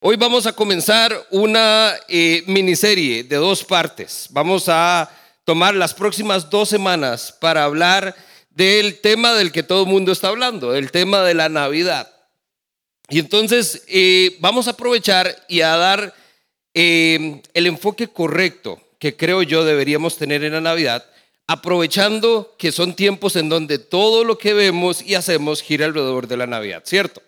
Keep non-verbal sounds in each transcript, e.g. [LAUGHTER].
Hoy vamos a comenzar una eh, miniserie de dos partes. Vamos a tomar las próximas dos semanas para hablar del tema del que todo el mundo está hablando, el tema de la Navidad. Y entonces eh, vamos a aprovechar y a dar eh, el enfoque correcto que creo yo deberíamos tener en la Navidad, aprovechando que son tiempos en donde todo lo que vemos y hacemos gira alrededor de la Navidad, ¿cierto?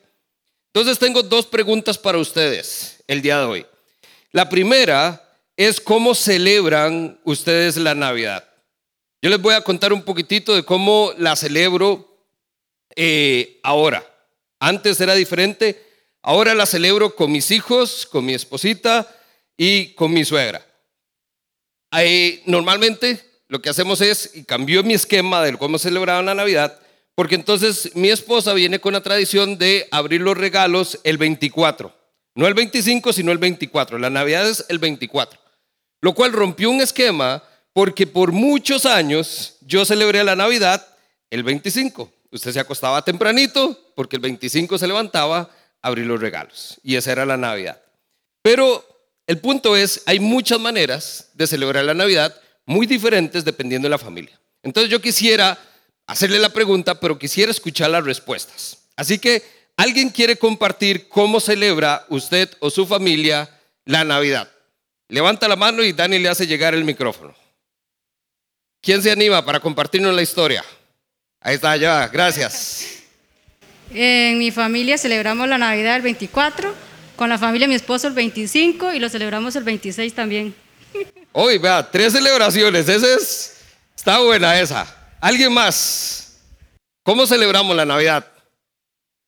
Entonces tengo dos preguntas para ustedes el día de hoy. La primera es cómo celebran ustedes la Navidad. Yo les voy a contar un poquitito de cómo la celebro eh, ahora. Antes era diferente, ahora la celebro con mis hijos, con mi esposita y con mi suegra. normalmente lo que hacemos es, y cambió mi esquema de cómo celebraban la Navidad, porque entonces mi esposa viene con la tradición de abrir los regalos el 24. No el 25, sino el 24. La Navidad es el 24. Lo cual rompió un esquema porque por muchos años yo celebré la Navidad el 25. Usted se acostaba tempranito porque el 25 se levantaba a abrir los regalos. Y esa era la Navidad. Pero el punto es, hay muchas maneras de celebrar la Navidad muy diferentes dependiendo de la familia. Entonces yo quisiera hacerle la pregunta, pero quisiera escuchar las respuestas. Así que, ¿alguien quiere compartir cómo celebra usted o su familia la Navidad? Levanta la mano y Dani le hace llegar el micrófono. ¿Quién se anima para compartirnos la historia? Ahí está, ya, gracias. En mi familia celebramos la Navidad el 24, con la familia de mi esposo el 25 y lo celebramos el 26 también. Hoy, vea, tres celebraciones, esa es, está buena esa. ¿Alguien más? ¿Cómo celebramos la Navidad?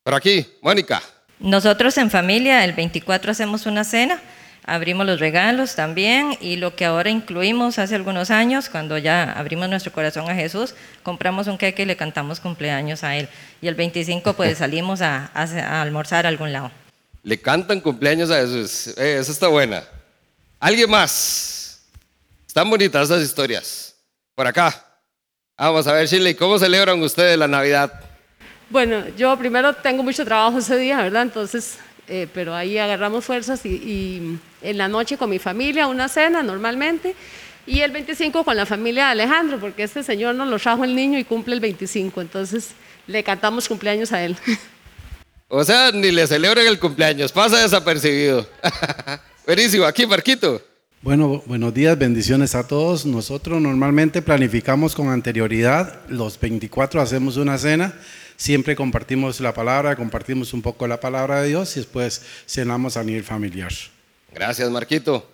Por aquí, Mónica. Nosotros en familia el 24 hacemos una cena, abrimos los regalos también y lo que ahora incluimos hace algunos años, cuando ya abrimos nuestro corazón a Jesús, compramos un queque y le cantamos cumpleaños a Él. Y el 25 pues [LAUGHS] salimos a, almorzar a algún lado. Le cantan cumpleaños a Jesús. Eh, esa está buena. ¿Alguien más? Están bonitas esas historias. Por acá. Vamos a ver, Shirley, ¿cómo celebran ustedes la Navidad? Bueno, yo primero tengo mucho trabajo ese día, ¿verdad? Entonces, eh, pero ahí agarramos fuerzas y, en la noche con mi familia, una cena normalmente, y el 25 con la familia de Alejandro, porque este señor nos lo trajo el niño y cumple el 25, entonces le cantamos cumpleaños a él. [LAUGHS] O sea, ni le celebran el cumpleaños, pasa desapercibido. [LAUGHS] Buenísimo, aquí Marquito. Bueno, buenos días, bendiciones a todos. Nosotros normalmente planificamos con anterioridad, los 24 hacemos una cena, siempre compartimos la palabra, compartimos un poco la palabra de Dios y después cenamos a nivel familiar. Gracias, Marquito.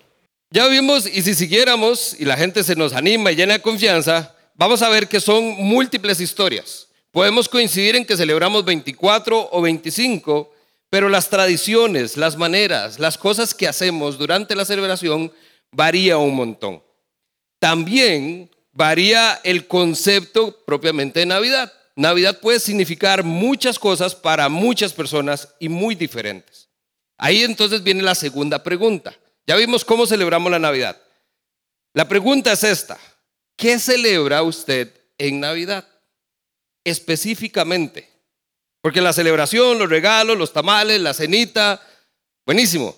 Ya vimos, y si siguiéramos y la gente se nos anima y llena de confianza, vamos a ver que son múltiples historias. Podemos coincidir en que celebramos 24 o 25, pero las tradiciones, las maneras, las cosas que hacemos durante la celebración varía un montón. También varía el concepto propiamente de Navidad. Navidad puede significar muchas cosas para muchas personas y muy diferentes. Ahí entonces viene la segunda pregunta. Ya vimos cómo celebramos la Navidad. La pregunta es esta. ¿Qué celebra usted en Navidad? Específicamente. Porque la celebración, los regalos, los tamales, la cenita, buenísimo.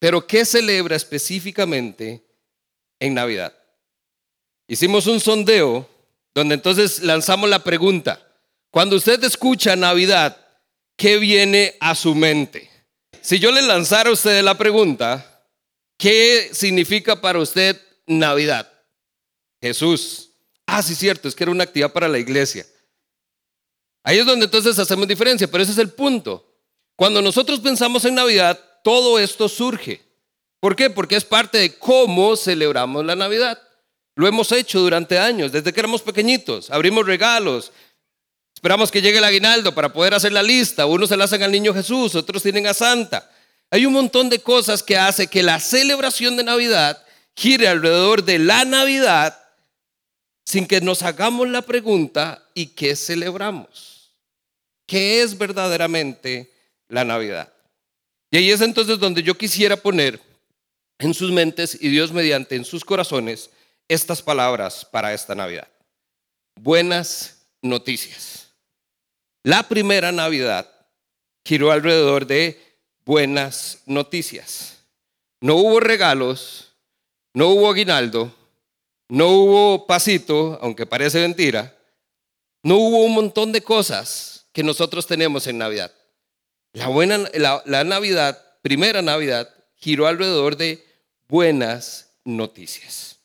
Pero ¿qué celebra específicamente en Navidad? Hicimos un sondeo donde entonces lanzamos la pregunta, cuando usted escucha Navidad, ¿qué viene a su mente? Si yo le lanzara a usted la pregunta, ¿qué significa para usted Navidad? Jesús. Ah, sí, cierto, es que era una actividad para la iglesia. Ahí es donde entonces hacemos diferencia, pero ese es el punto. Cuando nosotros pensamos en Navidad, todo esto surge. ¿Por qué? Porque es parte de cómo celebramos la Navidad. Lo hemos hecho durante años, desde que éramos pequeñitos. Abrimos regalos, esperamos que llegue el aguinaldo para poder hacer la lista. Unos se la hacen al niño Jesús, otros tienen a Santa. Hay un montón de cosas que hace que la celebración de Navidad gire alrededor de la Navidad sin que nos hagamos la pregunta ¿y qué celebramos? ¿Qué es verdaderamente la Navidad? Y ahí es entonces donde yo quisiera poner en sus mentes y Dios mediante en sus corazones estas palabras para esta Navidad. Buenas noticias. La primera Navidad giró alrededor de buenas noticias. No hubo regalos, no hubo aguinaldo, no hubo pasito, aunque parece mentira, no hubo un montón de cosas que nosotros tenemos en Navidad. La, buena, la, Navidad, primera Navidad, giró alrededor de buenas noticias.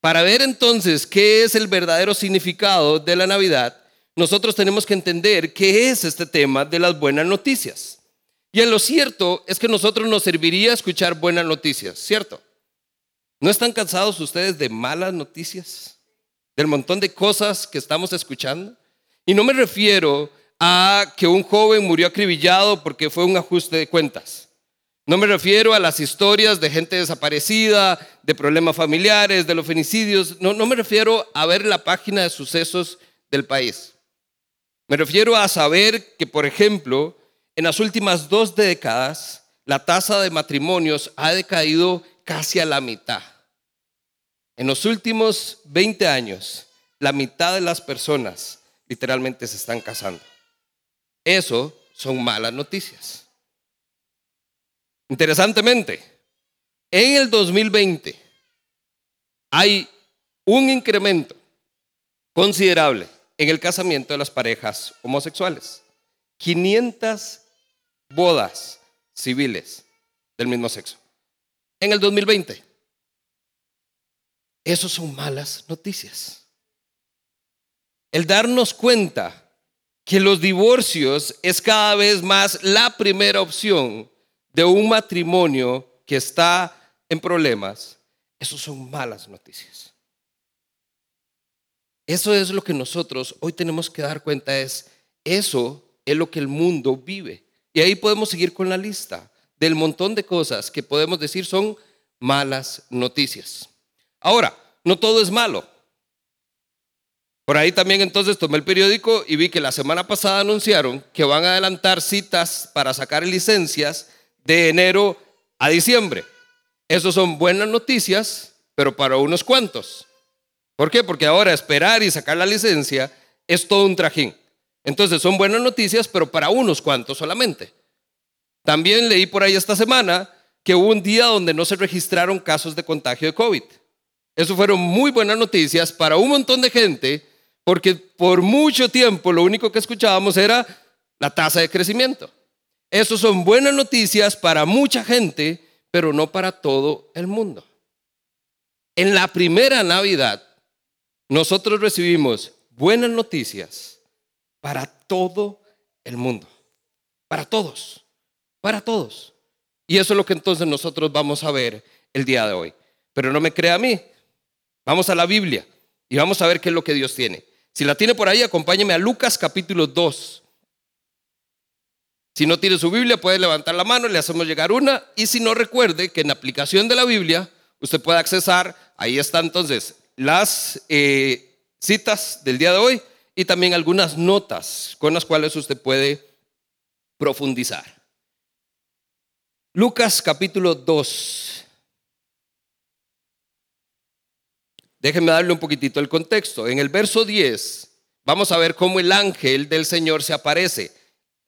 Para ver entonces qué es el verdadero significado de la Navidad, nosotros tenemos que entender qué es este tema de las buenas noticias. Y en lo cierto es que nosotros nos serviría escuchar buenas noticias, ¿cierto? ¿No están cansados ustedes de malas noticias? Del montón de cosas que estamos escuchando. Y no me refiero a que un joven murió acribillado porque fue un ajuste de cuentas. No me refiero a las historias de gente desaparecida, de problemas familiares, de los femicidios. No, no me refiero a ver la página de sucesos del país. Me refiero a saber que, por ejemplo, en las últimas dos décadas, la tasa de matrimonios ha decaído casi a la mitad. En los últimos 20 años, la mitad de las personas literalmente se están casando. Eso son malas noticias. Interesantemente, en el 2020 hay un incremento considerable en el casamiento de las parejas homosexuales. 500 bodas civiles del mismo sexo. En el 2020. Eso son malas noticias. El darnos cuenta que los divorcios es cada vez más la primera opción de un matrimonio que está en problemas, eso son malas noticias. Eso es lo que nosotros hoy tenemos que dar cuenta es, eso es lo que el mundo vive. Y ahí podemos seguir con la lista del montón de cosas que podemos decir son malas noticias. Ahora, no todo es malo. Por ahí también entonces tomé el periódico y vi que la semana pasada anunciaron que van a adelantar citas para sacar licencias de enero a diciembre. Esas son buenas noticias, pero para unos cuantos. ¿Por qué? Porque ahora esperar y sacar la licencia es todo un trajín. Entonces son buenas noticias, pero para unos cuantos solamente. También leí por ahí esta semana que hubo un día donde no se registraron casos de contagio de COVID. Eso fueron muy buenas noticias para un montón de gente, porque por mucho tiempo lo único que escuchábamos era la tasa de crecimiento. Eso son buenas noticias para mucha gente, pero no para todo el mundo. En la primera Navidad, nosotros recibimos buenas noticias para todo el mundo. Para todos. Para todos. Y eso es lo que entonces nosotros vamos a ver el día de hoy. Pero no me crea a mí. Vamos a la Biblia y vamos a ver qué es lo que Dios tiene. Si la tiene por ahí, acompáñeme a Lucas capítulo 2. Si no tiene su Biblia, puede levantar la mano, le hacemos llegar una. Y si no, recuerde que en la aplicación de la Biblia, usted puede accesar, ahí están entonces las eh, citas del día de hoy y también algunas notas con las cuales usted puede profundizar. Lucas capítulo 2. Déjenme darle un poquitito el contexto. En el verso 10 vamos a ver cómo el ángel del Señor se aparece.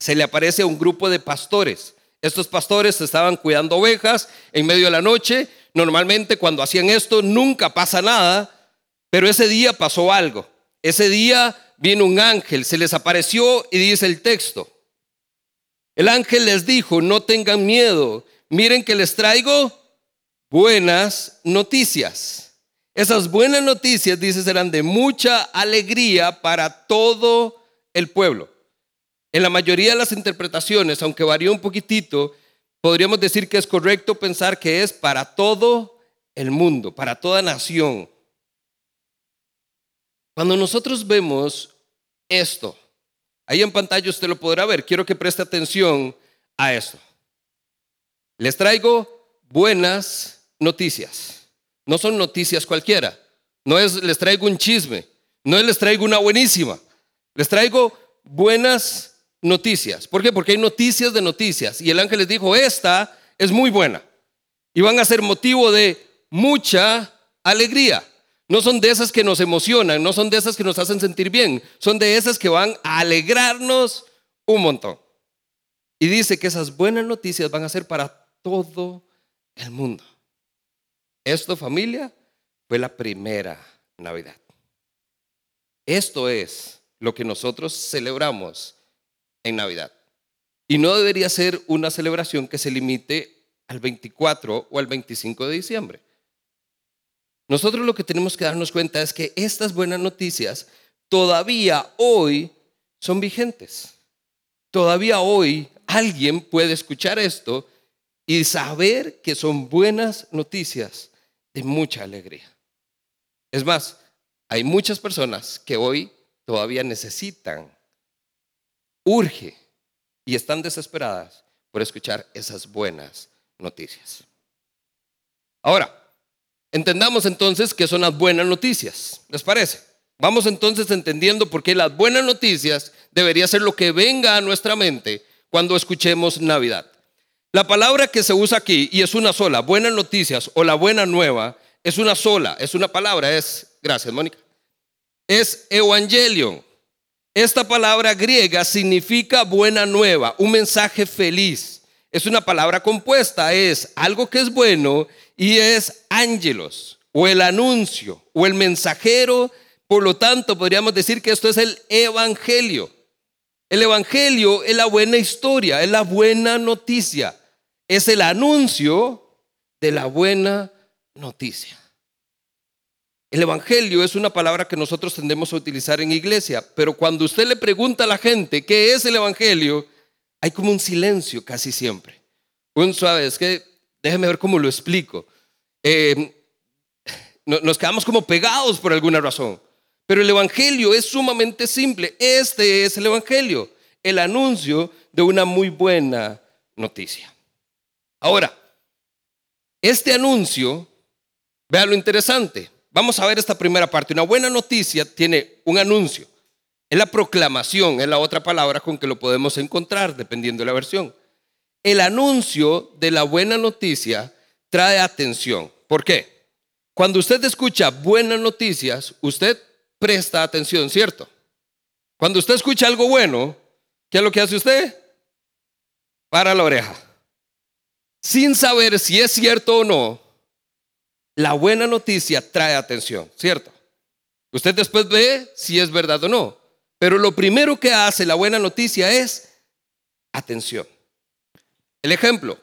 Se le aparece a un grupo de pastores. Estos pastores estaban cuidando ovejas en medio de la noche. Normalmente cuando hacían esto nunca pasa nada, pero ese día pasó algo. Ese día viene un ángel, se les apareció y dice el texto. El ángel les dijo, no tengan miedo, miren que les traigo buenas noticias. Esas buenas noticias, dice, serán de mucha alegría para todo el pueblo. En la mayoría de las interpretaciones, aunque varía un poquitito, podríamos decir que es correcto pensar que es para todo el mundo, para toda nación. Cuando nosotros vemos esto, ahí en pantalla usted lo podrá ver, quiero que preste atención a esto. Les traigo buenas noticias. No son noticias cualquiera. No es les traigo un chisme. No es les traigo una buenísima. Les traigo buenas noticias. ¿Por qué? Porque hay noticias de noticias. Y el ángel les dijo, esta es muy buena. Y van a ser motivo de mucha alegría. No son de esas que nos emocionan, no son de esas que nos hacen sentir bien, son de esas que van a alegrarnos un montón. Y dice que esas buenas noticias van a ser para todo el mundo. Esto, familia, fue la primera Navidad. Esto es lo que nosotros celebramos en Navidad. Y no debería ser una celebración que se limite al 24 o al 25 de diciembre. Nosotros lo que tenemos que darnos cuenta es que estas buenas noticias todavía hoy son vigentes. Todavía hoy alguien puede escuchar esto y saber que son buenas noticias de mucha alegría. Es más, hay muchas personas que hoy todavía necesitan, urge y están desesperadas por escuchar esas buenas noticias. Ahora, entendamos entonces qué son las buenas noticias. ¿Les parece? Vamos entonces entendiendo por qué las buenas noticias debería ser lo que venga a nuestra mente cuando escuchemos Navidad. La palabra que se usa aquí, y es una sola, buenas noticias o la buena nueva, es una sola, es una palabra, es, gracias Mónica, es evangelion. Esta palabra griega significa buena nueva, un mensaje feliz. Es una palabra compuesta, es algo que es bueno y es ángelos o el anuncio o el mensajero. Por lo tanto, podríamos decir que esto es el evangelio. El evangelio es la buena historia, es la buena noticia, es el anuncio de la buena noticia. El Evangelio es una palabra que nosotros tendemos a utilizar en iglesia, pero cuando usted le pregunta a la gente qué es el Evangelio, hay como un silencio casi siempre. Un suave, es que déjeme ver cómo lo explico. Eh, nos quedamos como pegados por alguna razón. Pero el Evangelio es sumamente simple. Este es el Evangelio, el anuncio de una muy buena noticia. Ahora, este anuncio, vea lo interesante, Vamos a ver esta primera parte. Una buena noticia tiene un anuncio. Es la proclamación, es la otra palabra con que lo podemos encontrar, dependiendo de la versión. El anuncio de la buena noticia trae atención. ¿Por qué? Cuando usted escucha buenas noticias, usted presta atención, ¿cierto? Cuando usted escucha algo bueno, ¿qué es lo que hace usted? Para la oreja. Sin saber si es cierto o no, la buena noticia trae atención, ¿cierto? Usted después ve si es verdad o no. Pero lo primero que hace la buena noticia es atención. El ejemplo,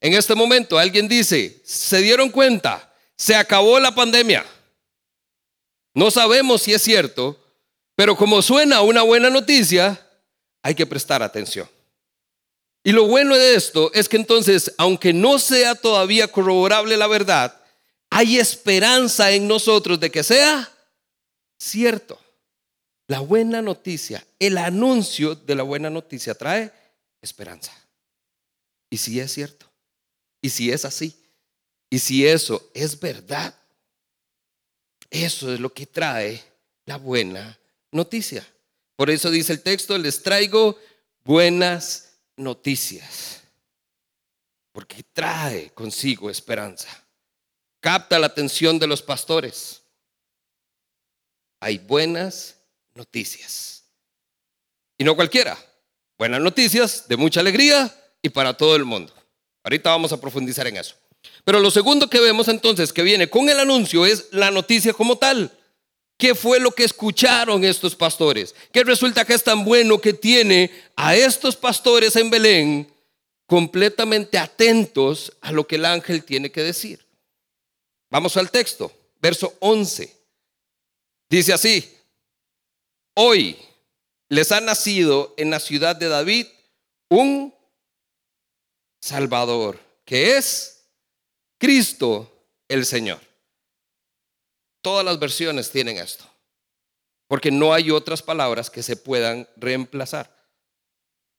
en este momento alguien dice, se dieron cuenta, se acabó la pandemia. No sabemos si es cierto, pero como suena una buena noticia, hay que prestar atención. Y lo bueno de esto es que entonces, aunque no sea todavía corroborable la verdad, hay esperanza en nosotros de que sea cierto. La buena noticia, el anuncio de la buena noticia trae esperanza. Y si es cierto, y si es así, y si eso es verdad, eso es lo que trae la buena noticia. Por eso dice el texto, les traigo buenas noticias, porque trae consigo esperanza capta la atención de los pastores. Hay buenas noticias. Y no cualquiera. Buenas noticias de mucha alegría y para todo el mundo. Ahorita vamos a profundizar en eso. Pero lo segundo que vemos entonces que viene con el anuncio es la noticia como tal. ¿Qué fue lo que escucharon estos pastores? ¿Qué resulta que es tan bueno que tiene a estos pastores en Belén completamente atentos a lo que el ángel tiene que decir? Vamos al texto, verso 11. Dice así, hoy les ha nacido en la ciudad de David un Salvador, que es Cristo el Señor. Todas las versiones tienen esto, porque no hay otras palabras que se puedan reemplazar.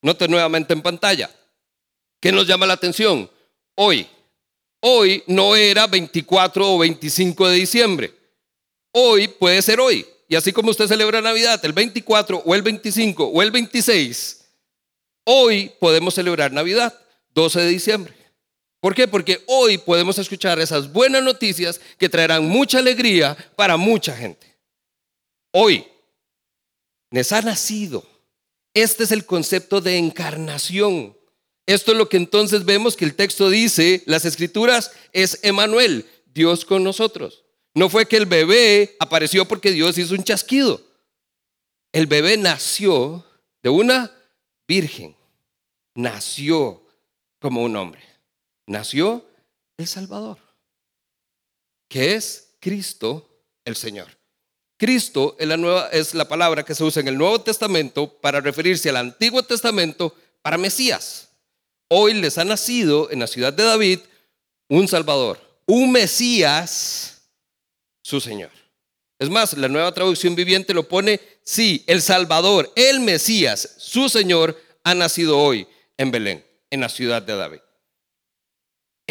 Note nuevamente en pantalla. ¿Qué nos llama la atención? Hoy Hoy no era 24 o 25 de diciembre. Hoy puede ser hoy. Y así como usted celebra Navidad el 24 o el 25 o el 26, hoy podemos celebrar Navidad, 12 de diciembre. ¿Por qué? Porque hoy podemos escuchar esas buenas noticias que traerán mucha alegría para mucha gente. Hoy les ha nacido. Este es el concepto de encarnación Esto es lo que entonces vemos que el texto dice, las escrituras es Emanuel, Dios con nosotros. No fue que el bebé apareció porque Dios hizo un chasquido. El bebé nació de una virgen. Nació como un hombre. Nació el Salvador, que es Cristo el Señor. Cristo es la, nueva, es la palabra que se usa en el Nuevo Testamento para referirse al Antiguo Testamento para Mesías. Hoy les ha nacido en la ciudad de David un Salvador, un Mesías, su Señor. Es más, la nueva traducción viviente lo pone, sí, el Salvador, el Mesías, su Señor, ha nacido hoy en Belén, en la ciudad de David.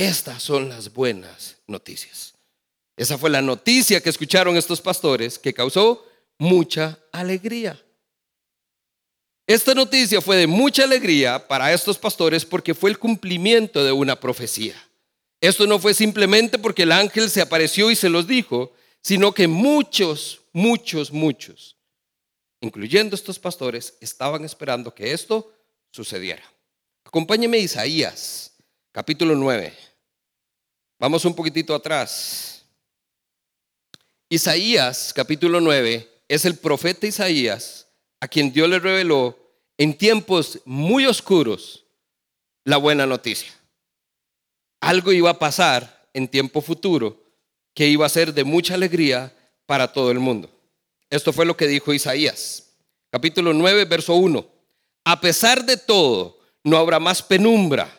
Estas son las buenas noticias. Esa fue la noticia que escucharon estos pastores que causó mucha alegría. Esta noticia fue de mucha alegría para estos pastores porque fue el cumplimiento de una profecía. Esto no fue simplemente porque el ángel se apareció y se los dijo, sino que muchos, muchos, muchos, incluyendo estos pastores, estaban esperando que esto sucediera. Acompáñeme a Isaías, capítulo 9. Vamos un poquitito atrás. Isaías capítulo 9 es el profeta Isaías a quien Dios le reveló en tiempos muy oscuros la buena noticia. Algo iba a pasar en tiempo futuro que iba a ser de mucha alegría para todo el mundo. Esto fue lo que dijo Isaías, capítulo 9, verso 1. A pesar de todo, no habrá más penumbra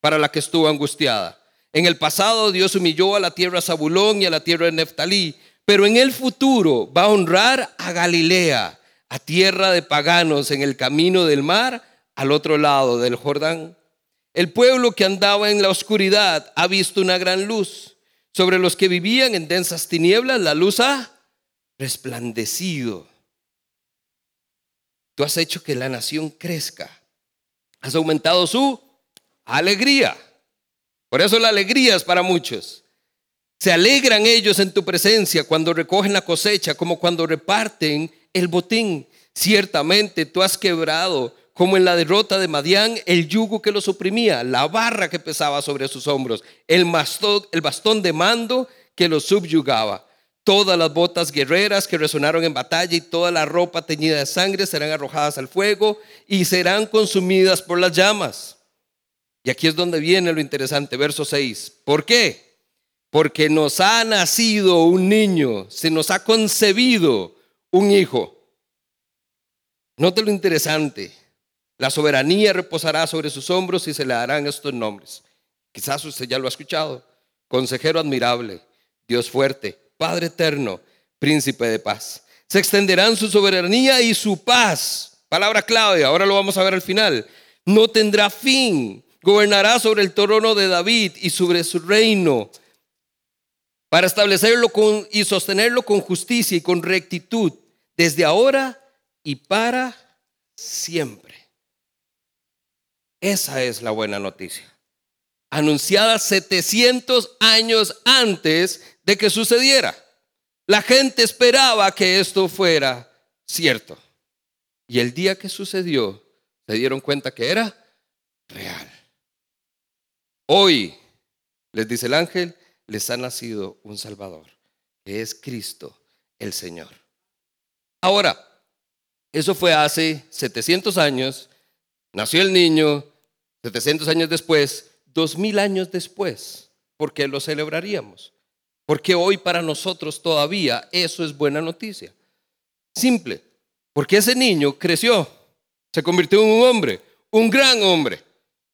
para la que estuvo angustiada. En el pasado Dios humilló a la tierra Zabulón y a la tierra de Neftalí pero en el futuro va a honrar a Galilea, a tierra de paganos en el camino del mar, al otro lado del Jordán. El pueblo que andaba en la oscuridad ha visto una gran luz. Sobre los que vivían en densas tinieblas, la luz ha resplandecido. Tú has hecho que la nación crezca. Has aumentado su alegría. Por eso la alegría es para muchos. Se alegran ellos en tu presencia cuando recogen la cosecha, como cuando reparten el botín. Ciertamente tú has quebrado, como en la derrota de Madián, el yugo que los oprimía, la barra que pesaba sobre sus hombros, el bastón, el bastón de mando que los subyugaba. Todas las botas guerreras que resonaron en batalla y toda la ropa teñida de sangre serán arrojadas al fuego y serán consumidas por las llamas. Y aquí es donde viene lo interesante, verso 6. ¿Por qué? porque nos ha nacido un niño, se nos ha concebido un hijo. Note lo interesante, la soberanía reposará sobre sus hombros y se le darán estos nombres. Quizás usted ya lo ha escuchado. Consejero admirable, Dios fuerte, Padre eterno, príncipe de paz. Se extenderán su soberanía y su paz. Palabra clave, ahora lo vamos a ver al final. No tendrá fin. Gobernará sobre el trono de David y sobre su reino para establecerlo y sostenerlo con justicia y con rectitud desde ahora y para siempre. Esa es la buena noticia. Anunciada 700 años antes de que sucediera. La gente esperaba que esto fuera cierto. Y el día que sucedió, se dieron cuenta que era real. Hoy, les dice el ángel, les ha nacido un Salvador, que es Cristo el Señor. Ahora, eso fue hace 700 años, nació el niño, 700 años después, 2000 años después, ¿por qué lo celebraríamos? Porque hoy para nosotros todavía eso es buena noticia. Simple, porque ese niño creció, se convirtió en un hombre, un gran hombre,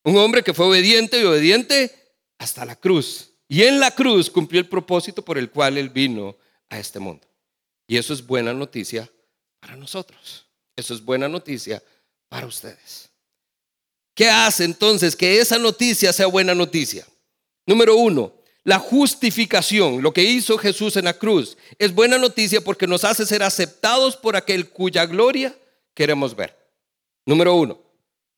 un hombre que fue obediente y obediente hasta la cruz. Y en la cruz cumplió el propósito por el cual Él vino a este mundo. Y eso es buena noticia para nosotros. Eso es buena noticia para ustedes. ¿Qué hace entonces que esa noticia sea buena noticia? Número uno, la justificación, lo que hizo Jesús en la cruz, es buena noticia porque nos hace ser aceptados por aquel cuya gloria queremos ver. Número uno.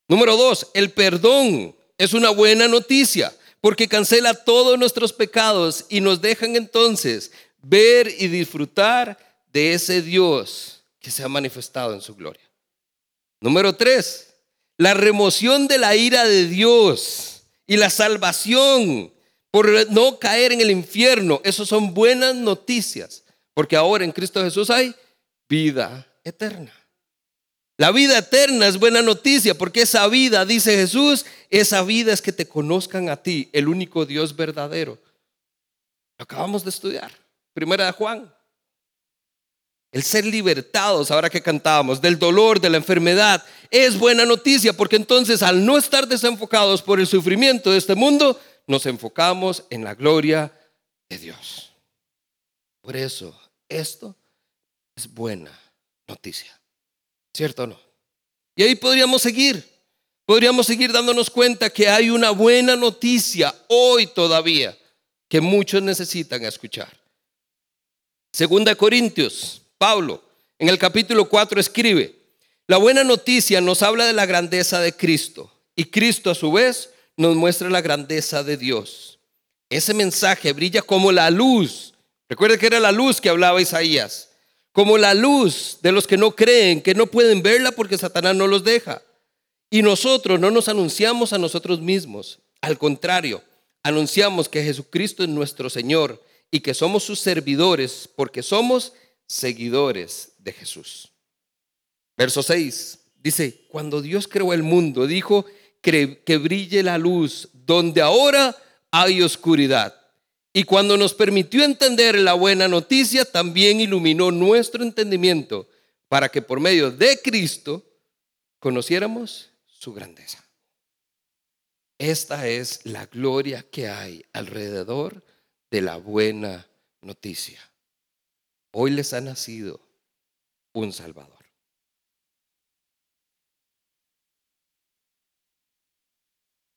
Número dos, el perdón es una buena noticia porque cancela todos nuestros pecados y nos dejan entonces ver y disfrutar de ese Dios que se ha manifestado en su gloria. Número tres, la remoción de la ira de Dios y la salvación por no caer en el infierno. Esas son buenas noticias, porque ahora en Cristo Jesús hay vida eterna. La vida eterna es buena noticia porque esa vida, dice Jesús, esa vida es que te conozcan a ti, el único Dios verdadero. Lo acabamos de estudiar. Primera de Juan. El ser libertados, ahora que cantábamos, del dolor, de la enfermedad, es buena noticia porque entonces al no estar desenfocados por el sufrimiento de este mundo, nos enfocamos en la gloria de Dios. Por eso, esto es buena noticia. ¿Cierto o no? Y ahí podríamos seguir. Podríamos seguir dándonos cuenta que hay una buena noticia hoy todavía que muchos necesitan escuchar. Segunda Corintios, Pablo, en el capítulo 4 escribe, la buena noticia nos habla de la grandeza de Cristo y Cristo a su vez nos muestra la grandeza de Dios. Ese mensaje brilla como la luz. Recuerde que era la luz que hablaba Isaías como la luz de los que no creen, que no pueden verla porque Satanás no los deja. Y nosotros no nos anunciamos a nosotros mismos, al contrario, anunciamos que Jesucristo es nuestro Señor y que somos sus servidores porque somos seguidores de Jesús. Verso 6 dice, cuando Dios creó el mundo, dijo que brille la luz donde ahora hay oscuridad. Y cuando nos permitió entender la buena noticia, también iluminó nuestro entendimiento para que por medio de Cristo conociéramos su grandeza. Esta es la gloria que hay alrededor de la buena noticia. Hoy les ha nacido un Salvador.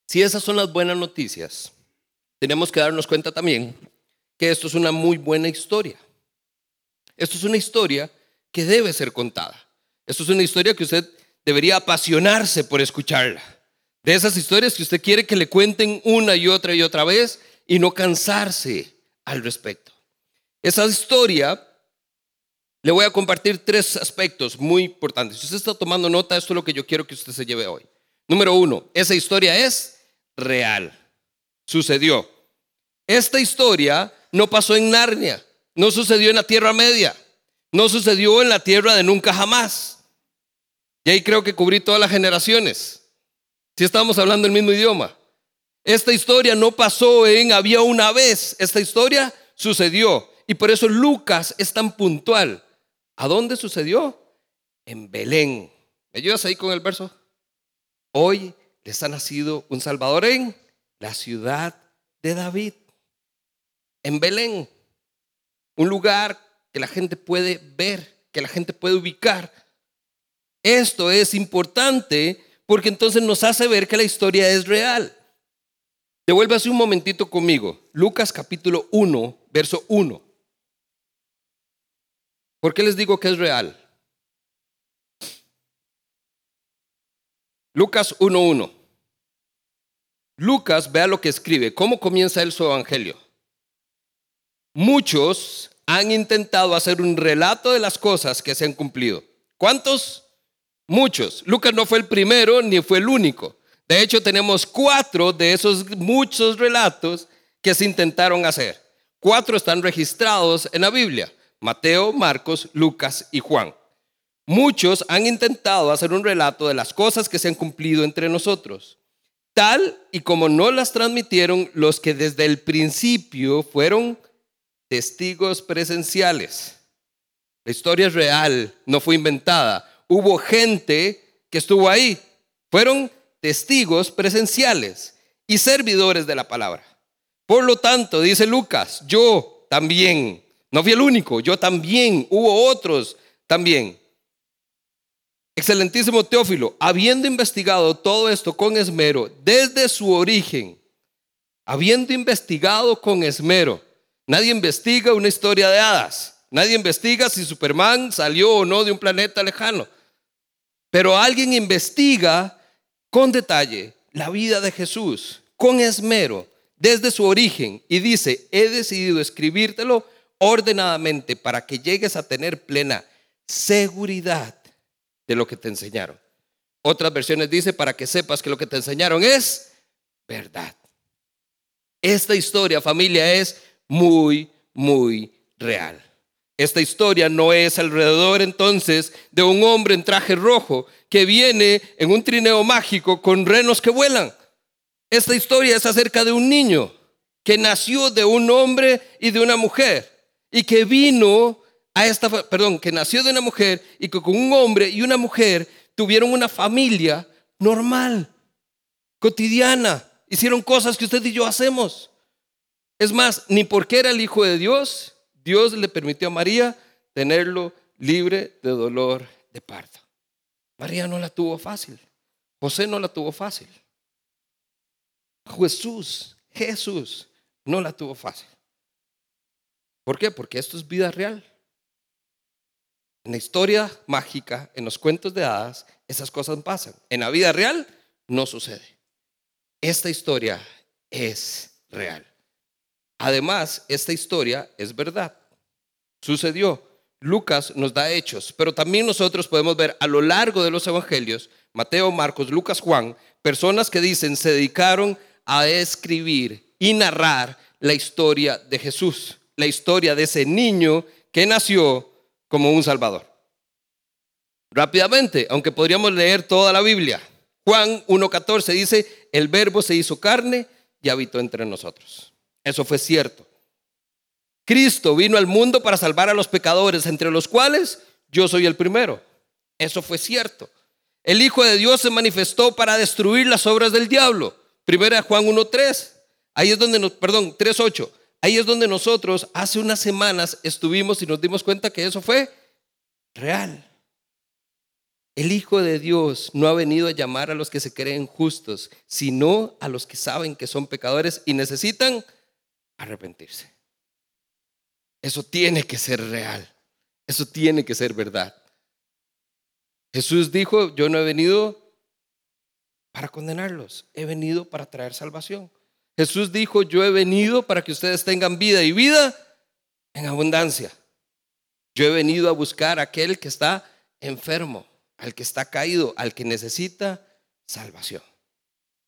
Si esas son las buenas noticias, tenemos que darnos cuenta también que esto es una muy buena historia. Esto es una historia que debe ser contada. Esto es una historia que usted debería apasionarse por escucharla. De esas historias que usted quiere que le cuenten una y otra y otra vez y no cansarse al respecto. Esa historia le voy a compartir tres aspectos muy importantes. Si usted está tomando nota, esto es lo que yo quiero que usted se lleve hoy. Número uno, esa historia es real. Sucedió. Esta historia no pasó en Narnia, no sucedió en la Tierra Media, no sucedió en la Tierra de nunca jamás. Y ahí creo que cubrí todas las generaciones. Si estamos hablando el mismo idioma. Esta historia no pasó en había una vez, esta historia sucedió. Y por eso Lucas es tan puntual. ¿A dónde sucedió? En Belén. ¿Me ayudas ahí con el verso? Hoy les ha nacido un Salvador en la ciudad de David en Belén, un lugar que la gente puede ver, que la gente puede ubicar. Esto es importante porque entonces nos hace ver que la historia es real. Devuélvase un momentito conmigo. Lucas capítulo 1, verso 1. ¿Por qué les digo que es real? Lucas 1.1. Lucas, vea lo que escribe. ¿Cómo comienza él su evangelio? Muchos han intentado hacer un relato de las cosas que se han cumplido. ¿Cuántos? Muchos. Lucas no fue el primero ni fue el único. De hecho, tenemos cuatro de esos muchos relatos que se intentaron hacer. Cuatro están registrados en la Biblia. Mateo, Marcos, Lucas y Juan. Muchos han intentado hacer un relato de las cosas que se han cumplido entre nosotros, tal y como no las transmitieron los que desde el principio fueron testigos presenciales. La historia es real, no fue inventada. Hubo gente que estuvo ahí. Fueron testigos presenciales y servidores de la palabra. Por lo tanto, dice Lucas, yo también, no fui el único, yo también, hubo otros también. Excelentísimo Teófilo, habiendo investigado todo esto con esmero desde su origen, habiendo investigado con esmero, Nadie investiga una historia de hadas. Nadie investiga si Superman salió o no de un planeta lejano. Pero alguien investiga con detalle la vida de Jesús, con esmero, desde su origen, y dice, he decidido escribírtelo ordenadamente para que llegues a tener plena seguridad de lo que te enseñaron. Otras versiones dice para que sepas que lo que te enseñaron es verdad. Esta historia, familia, es muy, muy real. Esta historia no es alrededor entonces de un hombre en traje rojo que viene en un trineo mágico con renos que vuelan. Esta historia es acerca de un niño que nació de un hombre y de una mujer y que vino a esta, perdón, que nació de una mujer y que con un hombre y una mujer tuvieron una familia normal, cotidiana, hicieron cosas que usted y yo hacemos. Es más, ni porque era el hijo de Dios, Dios le permitió a María tenerlo libre de dolor de parto. María no la tuvo fácil. José no la tuvo fácil. Jesús, Jesús no la tuvo fácil. ¿Por qué? Porque esto es vida real. En la historia mágica, en los cuentos de hadas, esas cosas pasan. En la vida real no sucede. Esta historia es real. Además, esta historia es verdad. Sucedió. Lucas nos da hechos, pero también nosotros podemos ver a lo largo de los evangelios, Mateo, Marcos, Lucas, Juan, personas que dicen se dedicaron a escribir y narrar la historia de Jesús, la historia de ese niño que nació como un salvador. Rápidamente, aunque podríamos leer toda la Biblia, Juan 1.14 dice, el verbo se hizo carne y habitó entre nosotros. Eso fue cierto. Cristo vino al mundo para salvar a los pecadores, entre los cuales yo soy el primero. Eso fue cierto. El Hijo de Dios se manifestó para destruir las obras del diablo. Primera Juan 1.3. Ahí es donde nos, perdón, 3.8. Ahí es donde nosotros hace unas semanas estuvimos y nos dimos cuenta que eso fue real. El Hijo de Dios no ha venido a llamar a los que se creen justos, sino a los que saben que son pecadores y necesitan arrepentirse. Eso tiene que ser real. Eso tiene que ser verdad. Jesús dijo, yo no he venido para condenarlos, he venido para traer salvación. Jesús dijo, yo he venido para que ustedes tengan vida y vida en abundancia. Yo he venido a buscar a aquel que está enfermo, al que está caído, al que necesita salvación.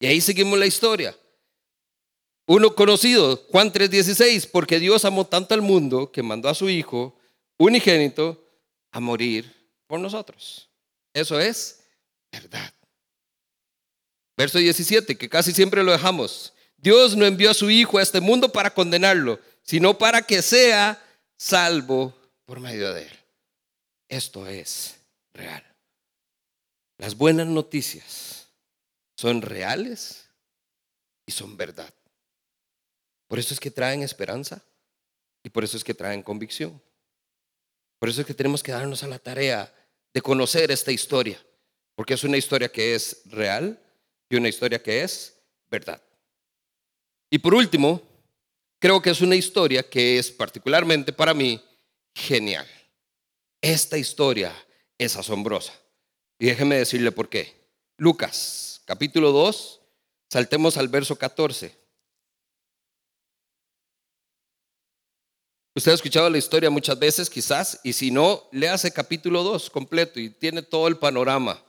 Y ahí seguimos la historia. Uno conocido, Juan 3:16, porque Dios amó tanto al mundo que mandó a su Hijo unigénito a morir por nosotros. Eso es verdad. Verso 17, que casi siempre lo dejamos. Dios no envió a su Hijo a este mundo para condenarlo, sino para que sea salvo por medio de él. Esto es real. Las buenas noticias son reales y son verdad. Por eso es que traen esperanza y por eso es que traen convicción. Por eso es que tenemos que darnos a la tarea de conocer esta historia, porque es una historia que es real y una historia que es verdad. Y por último, creo que es una historia que es particularmente para mí genial. Esta historia es asombrosa. Y déjeme decirle por qué. Lucas, capítulo 2, saltemos al verso 14. Usted ha escuchado la historia muchas veces, quizás, y si no, léase capítulo 2 completo y tiene todo el panorama.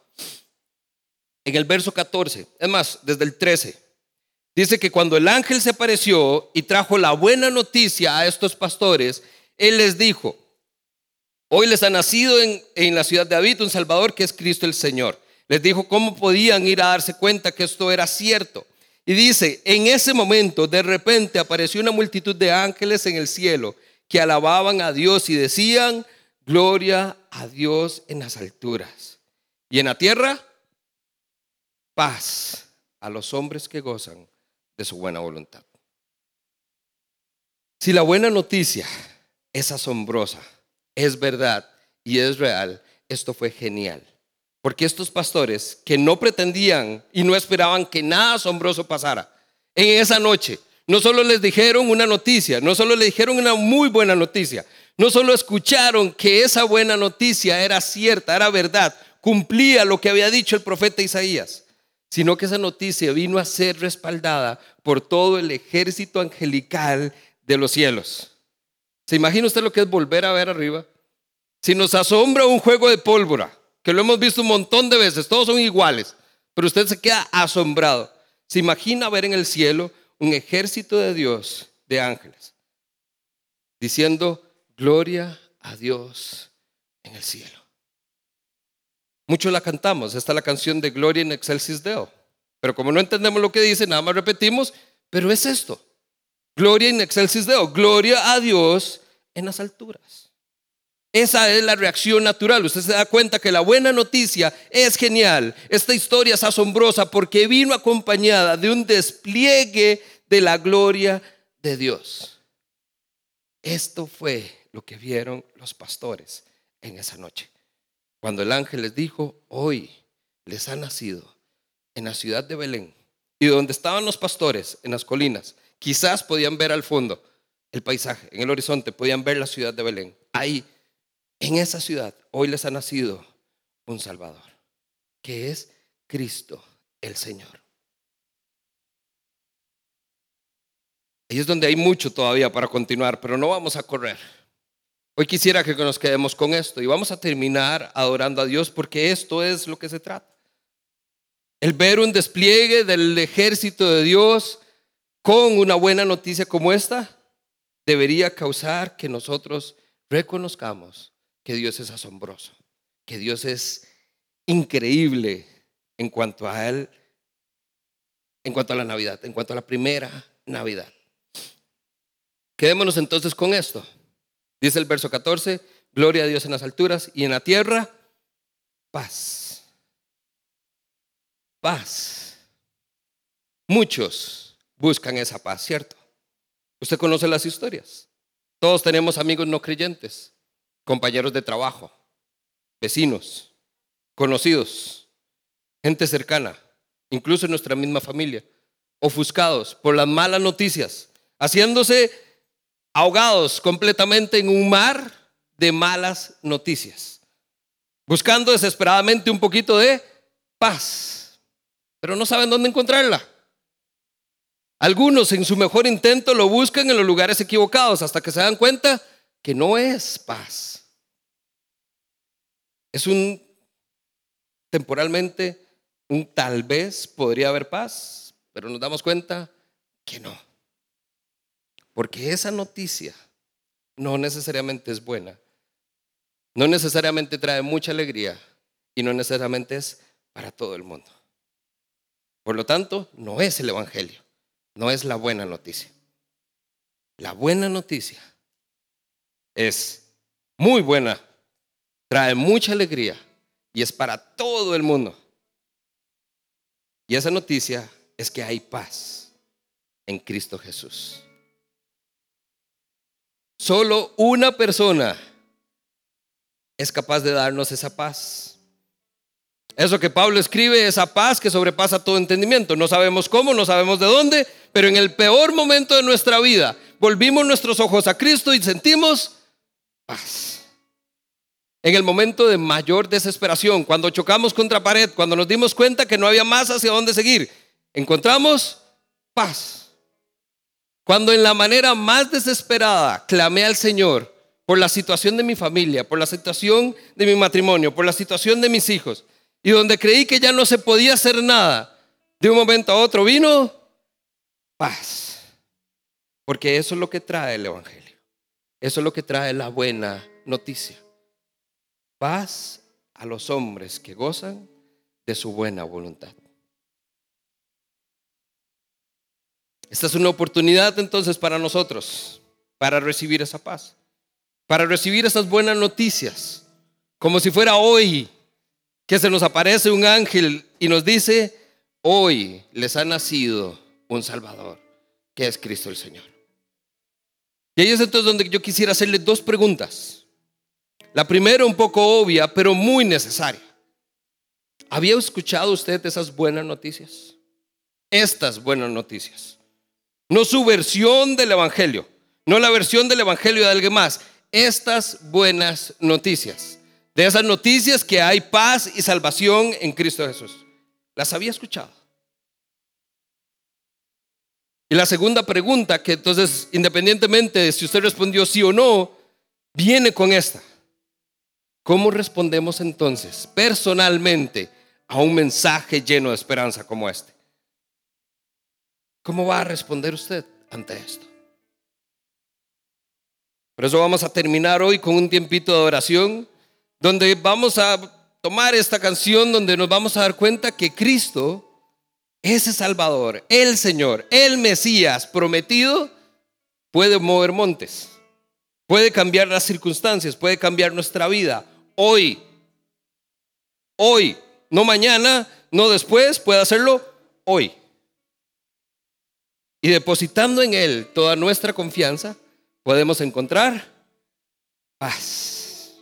En el verso 14, es más, desde el 13, dice que cuando el ángel se apareció y trajo la buena noticia a estos pastores, él les dijo, hoy les ha nacido en, en la ciudad de David un Salvador que es Cristo el Señor. Les dijo cómo podían ir a darse cuenta que esto era cierto. Y dice, en ese momento de repente apareció una multitud de ángeles en el cielo que alababan a Dios y decían, gloria a Dios en las alturas. Y en la tierra, paz a los hombres que gozan de su buena voluntad. Si la buena noticia es asombrosa, es verdad y es real, esto fue genial. Porque estos pastores que no pretendían y no esperaban que nada asombroso pasara, en esa noche no solo les dijeron una noticia, no solo le dijeron una muy buena noticia, no solo escucharon que esa buena noticia era cierta, era verdad, cumplía lo que había dicho el profeta Isaías, sino que esa noticia vino a ser respaldada por todo el ejército angelical de los cielos. ¿Se imagina usted lo que es volver a ver arriba? Si nos asombra un juego de pólvora, que lo hemos visto un montón de veces, todos son iguales, pero usted se queda asombrado. Se imagina ver en el cielo un ejército de Dios, de ángeles, diciendo, gloria a Dios en el cielo. Muchos la cantamos, esta es la canción de Gloria in Excelsis Deo. Pero como no entendemos lo que dice, nada más repetimos, pero es esto. Gloria in Excelsis Deo, gloria a Dios en las alturas. Esa es la reacción natural. Usted se da cuenta que la buena noticia es genial. Esta historia es asombrosa porque vino acompañada de un despliegue de la gloria de Dios. Esto fue lo que vieron los pastores en esa noche. Cuando el ángel les dijo, hoy les ha nacido en la ciudad de Belén y donde estaban los pastores, en las colinas, quizás podían ver al fondo el paisaje, en el horizonte podían ver la ciudad de Belén. Ahí, en esa ciudad, hoy les ha nacido un Salvador, que es Cristo el Señor. Ahí es donde hay mucho todavía para continuar, pero no vamos a correr. Hoy quisiera que nos quedemos con esto y vamos a terminar adorando a Dios porque esto es lo que se trata. El ver un despliegue del ejército de Dios con una buena noticia como esta debería causar que nosotros reconozcamos que Dios es asombroso, que Dios es increíble en cuanto a Él, en cuanto a la Navidad, en cuanto a la primera Navidad. Quedémonos entonces con esto. Dice el verso 14, gloria a Dios en las alturas y en la tierra, paz. Paz. Muchos buscan esa paz, ¿cierto? Usted conoce las historias. Todos tenemos amigos no creyentes, compañeros de trabajo, vecinos, conocidos, gente cercana, incluso en nuestra misma familia, ofuscados por las malas noticias, haciéndose ahogados completamente en un mar de malas noticias, buscando desesperadamente un poquito de paz, pero no saben dónde encontrarla. Algunos en su mejor intento lo buscan en los lugares equivocados hasta que se dan cuenta que no es paz. Es un temporalmente, un tal vez podría haber paz, pero nos damos cuenta que no. Porque esa noticia no necesariamente es buena, no necesariamente trae mucha alegría y no necesariamente es para todo el mundo. Por lo tanto, no es el Evangelio, no es la buena noticia. La buena noticia es muy buena, trae mucha alegría y es para todo el mundo. Y esa noticia es que hay paz en Cristo Jesús. Solo una persona es capaz de darnos esa paz. Eso que Pablo escribe, esa paz que sobrepasa todo entendimiento. No sabemos cómo, no sabemos de dónde, pero en el peor momento de nuestra vida volvimos nuestros ojos a Cristo y sentimos paz. En el momento de mayor desesperación, cuando chocamos contra pared, cuando nos dimos cuenta que no había más hacia dónde seguir, encontramos paz. Cuando en la manera más desesperada clamé al Señor por la situación de mi familia, por la situación de mi matrimonio, por la situación de mis hijos, y donde creí que ya no se podía hacer nada, de un momento a otro vino paz. Porque eso es lo que trae el Evangelio. Eso es lo que trae la buena noticia. Paz a los hombres que gozan de su buena voluntad. Esta es una oportunidad entonces para nosotros, para recibir esa paz, para recibir esas buenas noticias, como si fuera hoy que se nos aparece un ángel y nos dice, hoy les ha nacido un Salvador, que es Cristo el Señor. Y ahí es entonces donde yo quisiera hacerle dos preguntas. La primera un poco obvia, pero muy necesaria. ¿Había escuchado usted esas buenas noticias? Estas buenas noticias. No su versión del Evangelio, no la versión del Evangelio de alguien más. Estas buenas noticias. De esas noticias que hay paz y salvación en Cristo Jesús. ¿Las había escuchado? Y la segunda pregunta, que entonces, independientemente de si usted respondió sí o no, viene con esta. ¿Cómo respondemos entonces personalmente a un mensaje lleno de esperanza como este? ¿Cómo va a responder usted ante esto? Por eso vamos a terminar hoy con un tiempito de oración donde vamos a tomar esta canción donde nos vamos a dar cuenta que Cristo, ese Salvador, el Señor, el Mesías prometido, puede mover montes, puede cambiar las circunstancias, puede cambiar nuestra vida hoy. Hoy, no mañana, no después, puede hacerlo hoy. Y depositando en Él toda nuestra confianza, podemos encontrar paz.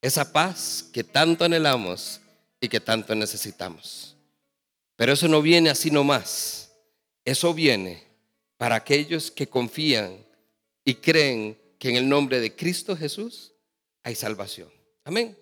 Esa paz que tanto anhelamos y que tanto necesitamos. Pero eso no viene así nomás. Eso viene para aquellos que confían y creen que en el nombre de Cristo Jesús hay salvación. Amén.